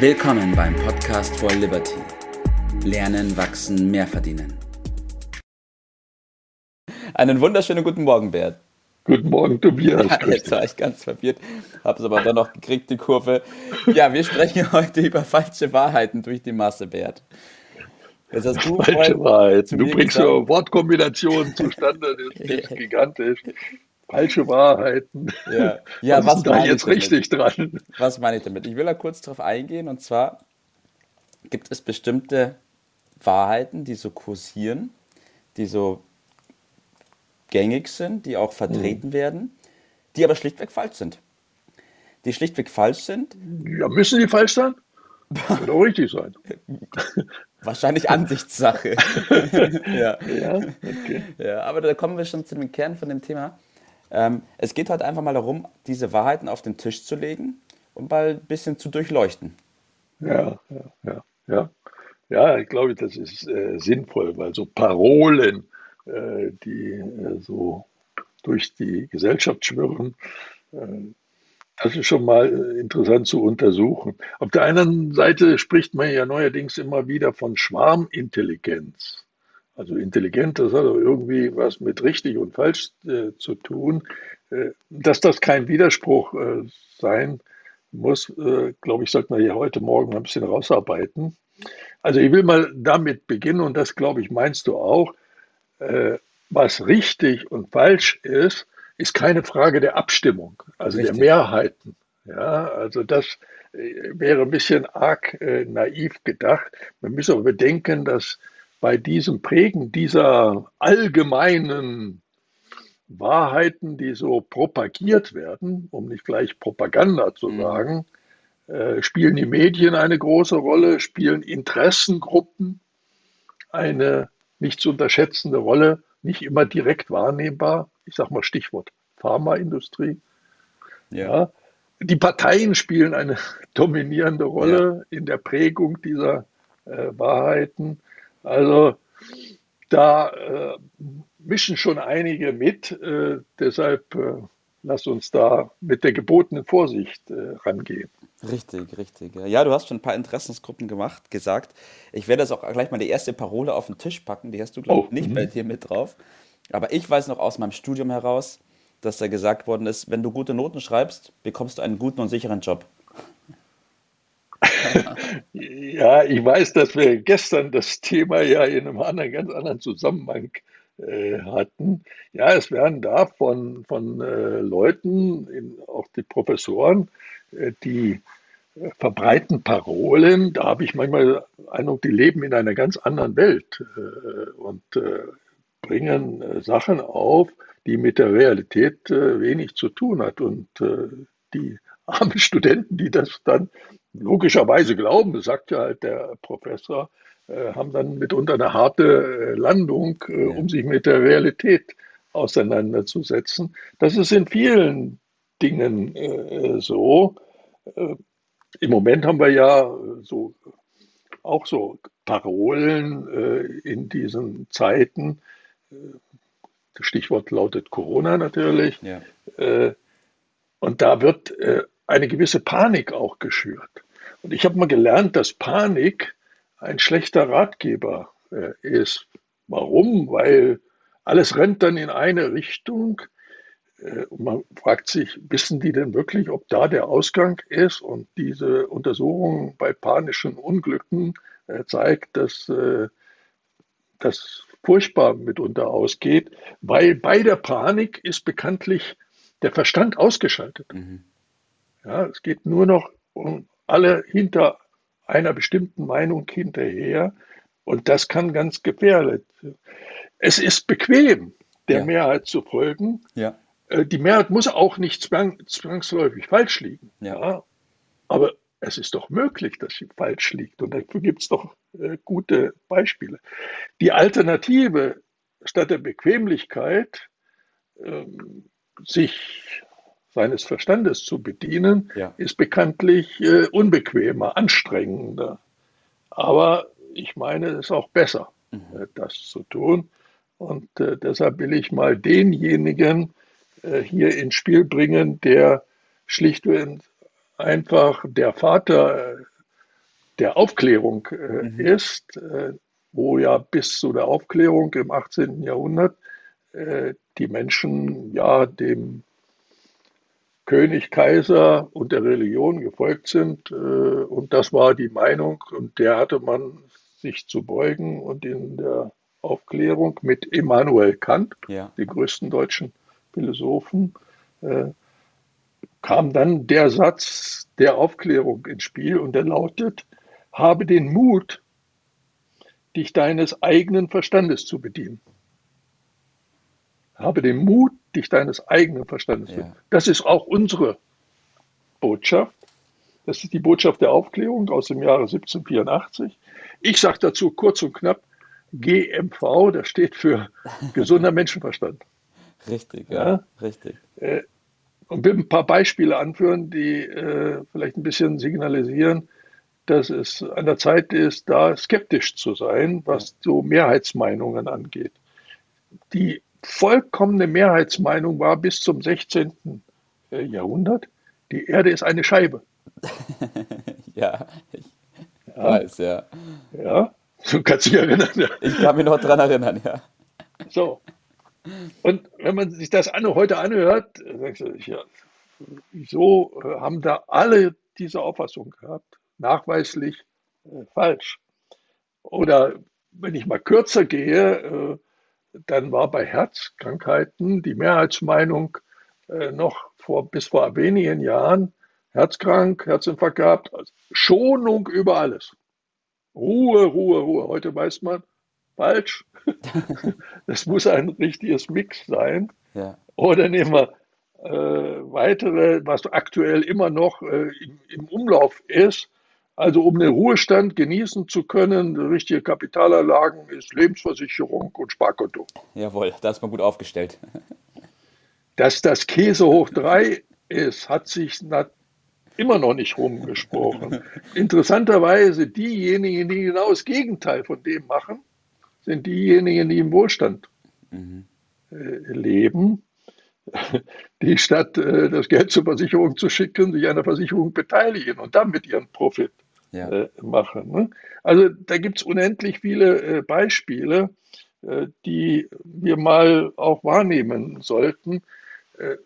Willkommen beim Podcast for Liberty. Lernen, wachsen, mehr verdienen. Einen wunderschönen guten Morgen, Bert. Guten Morgen, Tobias. Ja, jetzt war ich ganz verwirrt, habe es aber dann noch gekriegt, die Kurve. Ja, wir sprechen heute über falsche Wahrheiten durch die Masse, Bert. Das hast du falsche Wahrheiten. Du bringst ja Wortkombinationen zustande, das ist gigantisch. Falsche Wahrheiten. Ja, ja was, was ist da jetzt richtig dran? Was meine ich damit? Ich will da kurz drauf eingehen und zwar gibt es bestimmte Wahrheiten, die so kursieren, die so gängig sind, die auch vertreten mhm. werden, die aber schlichtweg falsch sind. Die schlichtweg falsch sind. Ja, müssen die falsch sein? Wird auch richtig sein. Wahrscheinlich Ansichtssache. ja. Ja, okay. ja, aber da kommen wir schon zu dem Kern von dem Thema. Ähm, es geht halt einfach mal darum, diese Wahrheiten auf den Tisch zu legen und mal ein bisschen zu durchleuchten. Ja, ja, ja. Ja, ja ich glaube, das ist äh, sinnvoll, weil so Parolen, äh, die äh, so durch die Gesellschaft schwirren, äh, das ist schon mal äh, interessant zu untersuchen. Auf der einen Seite spricht man ja neuerdings immer wieder von Schwarmintelligenz. Also intelligent, das hat auch irgendwie was mit richtig und falsch äh, zu tun. Äh, dass das kein Widerspruch äh, sein muss, äh, glaube ich, sollte man hier heute Morgen ein bisschen rausarbeiten. Also ich will mal damit beginnen und das, glaube ich, meinst du auch. Äh, was richtig und falsch ist, ist keine Frage der Abstimmung, also Richtig. der Mehrheiten. Ja, also das äh, wäre ein bisschen arg naiv gedacht. Man muss aber bedenken, dass bei diesem Prägen dieser allgemeinen Wahrheiten, die so propagiert werden, um nicht gleich Propaganda zu mhm. sagen, äh, spielen die Medien eine große Rolle, spielen Interessengruppen eine nicht zu unterschätzende Rolle, nicht immer direkt wahrnehmbar. Ich sage mal Stichwort Pharmaindustrie. Ja. ja. Die Parteien spielen eine dominierende Rolle ja. in der Prägung dieser äh, Wahrheiten. Also da äh, mischen schon einige mit. Äh, deshalb äh, lass uns da mit der gebotenen Vorsicht äh, rangehen. Richtig, richtig. Ja, du hast schon ein paar Interessensgruppen gemacht, gesagt. Ich werde jetzt auch gleich mal die erste Parole auf den Tisch packen. Die hast du, glaube ich, oh, nicht bei mhm. dir mit drauf. Aber ich weiß noch aus meinem Studium heraus, dass da gesagt worden ist, wenn du gute Noten schreibst, bekommst du einen guten und sicheren Job. ja, ich weiß, dass wir gestern das Thema ja in einem anderen, ganz anderen Zusammenhang äh, hatten. Ja, es werden da von, von äh, Leuten, in, auch die Professoren, äh, die äh, verbreiten Parolen. Da habe ich manchmal Eindruck, die leben in einer ganz anderen Welt äh, und bringen Sachen auf, die mit der Realität wenig zu tun hat. Und die armen Studenten, die das dann logischerweise glauben, das sagt ja halt der Professor, haben dann mitunter eine harte Landung, um sich mit der Realität auseinanderzusetzen. Das ist in vielen Dingen äh, so. Äh, Im Moment haben wir ja so auch so Parolen äh, in diesen Zeiten. Das Stichwort lautet Corona natürlich. Ja. Äh, und da wird äh, eine gewisse Panik auch geschürt. Und ich habe mal gelernt, dass Panik ein schlechter Ratgeber äh, ist. Warum? Weil alles rennt dann in eine Richtung äh, und man fragt sich, wissen die denn wirklich, ob da der Ausgang ist? Und diese Untersuchung bei panischen Unglücken äh, zeigt, dass äh, das furchtbar mitunter ausgeht, weil bei der Panik ist bekanntlich der Verstand ausgeschaltet. Mhm. Ja, es geht nur noch um alle hinter einer bestimmten Meinung hinterher und das kann ganz gefährlich. Es ist bequem, der ja. Mehrheit zu folgen. Ja. Äh, die Mehrheit muss auch nicht zwang, zwangsläufig falsch liegen. Ja. Aber es ist doch möglich, dass sie falsch liegt. Und dafür gibt es doch äh, gute Beispiele. Die Alternative statt der Bequemlichkeit, ähm, sich seines Verstandes zu bedienen, ja. ist bekanntlich äh, unbequemer, anstrengender. Aber ich meine, es ist auch besser, mhm. äh, das zu tun. Und äh, deshalb will ich mal denjenigen äh, hier ins Spiel bringen, der schlichtweg einfach der Vater der Aufklärung äh, mhm. ist, äh, wo ja bis zu der Aufklärung im 18. Jahrhundert äh, die Menschen ja dem König, Kaiser und der Religion gefolgt sind. Äh, und das war die Meinung und der hatte man sich zu beugen und in der Aufklärung mit Immanuel Kant, ja. dem größten deutschen Philosophen, äh, kam dann der Satz der Aufklärung ins Spiel und der lautet, habe den Mut, dich deines eigenen Verstandes zu bedienen. Habe den Mut, dich deines eigenen Verstandes ja. zu bedienen. Das ist auch unsere Botschaft. Das ist die Botschaft der Aufklärung aus dem Jahre 1784. Ich sage dazu kurz und knapp, GMV, das steht für gesunder Menschenverstand. Richtig, ja, ja? richtig. Äh, und will ein paar Beispiele anführen, die äh, vielleicht ein bisschen signalisieren, dass es an der Zeit ist, da skeptisch zu sein, was so Mehrheitsmeinungen angeht. Die vollkommene Mehrheitsmeinung war bis zum 16. Äh, Jahrhundert, die Erde ist eine Scheibe. ja, ich ja. weiß, ja. Ja, du kannst dich erinnern. Ja. Ich kann mich noch daran erinnern, ja. So, und wenn man sich das an, heute anhört, sagst du, ja, wieso haben da alle diese Auffassung gehabt? Nachweislich äh, falsch. Oder wenn ich mal kürzer gehe, äh, dann war bei Herzkrankheiten die Mehrheitsmeinung äh, noch vor, bis vor wenigen Jahren herzkrank, Herzinfarkt gehabt, also Schonung über alles. Ruhe, Ruhe, Ruhe. Heute weiß man, falsch. das muss ein richtiges Mix sein. Ja. Oder nehmen wir äh, weitere, was aktuell immer noch äh, im, im, Umlauf ist. Also um den Ruhestand genießen zu können, richtige Kapitalanlagen ist Lebensversicherung und Sparkonto. Jawohl, da ist man gut aufgestellt. Dass das Käse hoch drei ist, hat sich immer noch nicht rumgesprochen. Interessanterweise diejenigen, die genau das Gegenteil von dem machen, sind diejenigen, die im Wohlstand mhm. äh, leben, die statt äh, das Geld zur Versicherung zu schicken, sich an der Versicherung beteiligen und damit ihren Profit ja. äh, machen. Ne? Also da gibt es unendlich viele äh, Beispiele, äh, die wir mal auch wahrnehmen sollten. Äh,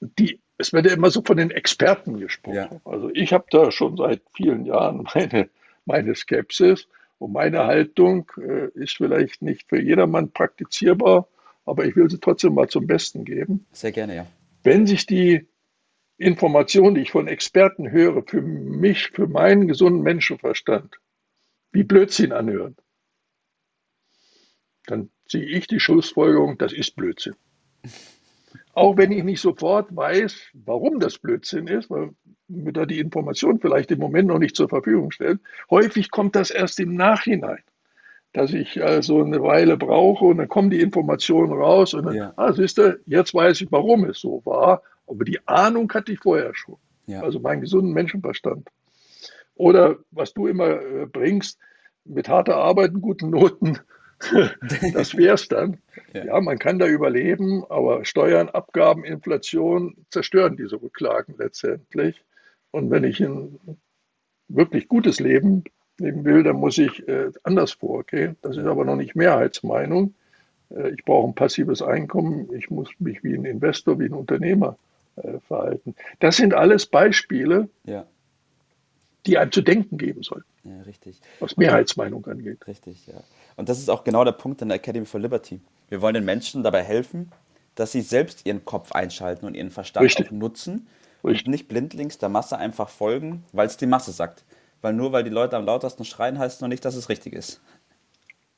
die, es wird ja immer so von den Experten gesprochen. Ja. Also ich habe da schon seit vielen Jahren meine, meine Skepsis. Und meine Haltung äh, ist vielleicht nicht für jedermann praktizierbar, aber ich will sie trotzdem mal zum Besten geben. Sehr gerne, ja. Wenn sich die Informationen, die ich von Experten höre, für mich, für meinen gesunden Menschenverstand, wie Blödsinn anhören, dann ziehe ich die Schlussfolgerung, das ist Blödsinn. Auch wenn ich nicht sofort weiß, warum das Blödsinn ist, weil mir da die Information vielleicht im Moment noch nicht zur Verfügung stellt. Häufig kommt das erst im Nachhinein, dass ich also eine Weile brauche und dann kommen die Informationen raus und dann, ja. ah, siehst du, jetzt weiß ich, warum es so war, aber die Ahnung hatte ich vorher schon. Ja. Also meinen gesunden Menschenverstand. Oder was du immer äh, bringst, mit harter Arbeit und guten Noten, das wäre es dann. Ja. ja. man kann da überleben, aber Steuern, Abgaben, Inflation zerstören diese Rücklagen letztendlich. Und wenn ich ein wirklich gutes Leben leben will, dann muss ich äh, anders vorgehen. Das ist aber noch nicht Mehrheitsmeinung. Äh, ich brauche ein passives Einkommen. Ich muss mich wie ein Investor, wie ein Unternehmer verhalten. Das sind alles Beispiele, ja. die einem zu denken geben sollten. Ja, richtig. Was Mehrheitsmeinung angeht. Richtig, ja. Und das ist auch genau der Punkt in der Academy for Liberty. Wir wollen den Menschen dabei helfen, dass sie selbst ihren Kopf einschalten und ihren Verstand nutzen und nicht blindlings der Masse einfach folgen, weil es die Masse sagt. Weil nur weil die Leute am lautesten schreien, heißt es noch nicht, dass es richtig ist.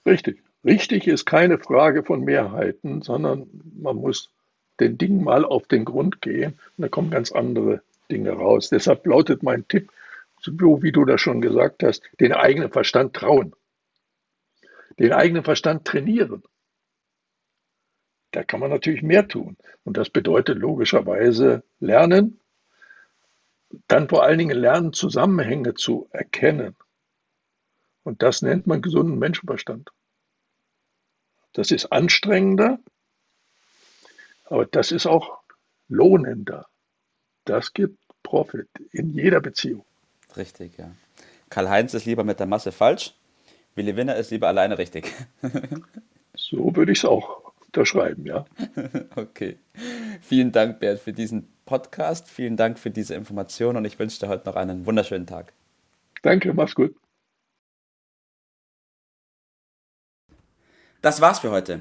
Richtig. Richtig ist keine Frage von Mehrheiten, sondern man muss den Dingen mal auf den Grund gehen und da kommen ganz andere Dinge raus. Deshalb lautet mein Tipp, so wie du das schon gesagt hast, den eigenen Verstand trauen. Den eigenen Verstand trainieren. Da kann man natürlich mehr tun. Und das bedeutet logischerweise lernen, dann vor allen Dingen lernen, Zusammenhänge zu erkennen. Und das nennt man gesunden Menschenverstand. Das ist anstrengender, aber das ist auch lohnender. Das gibt Profit in jeder Beziehung. Richtig, ja. Karl-Heinz ist lieber mit der Masse falsch, Willi Winner ist lieber alleine richtig. so würde ich es auch unterschreiben, ja. Okay. Vielen Dank, Bert, für diesen Podcast. Vielen Dank für diese Information und ich wünsche dir heute noch einen wunderschönen Tag. Danke, mach's gut. Das war's für heute.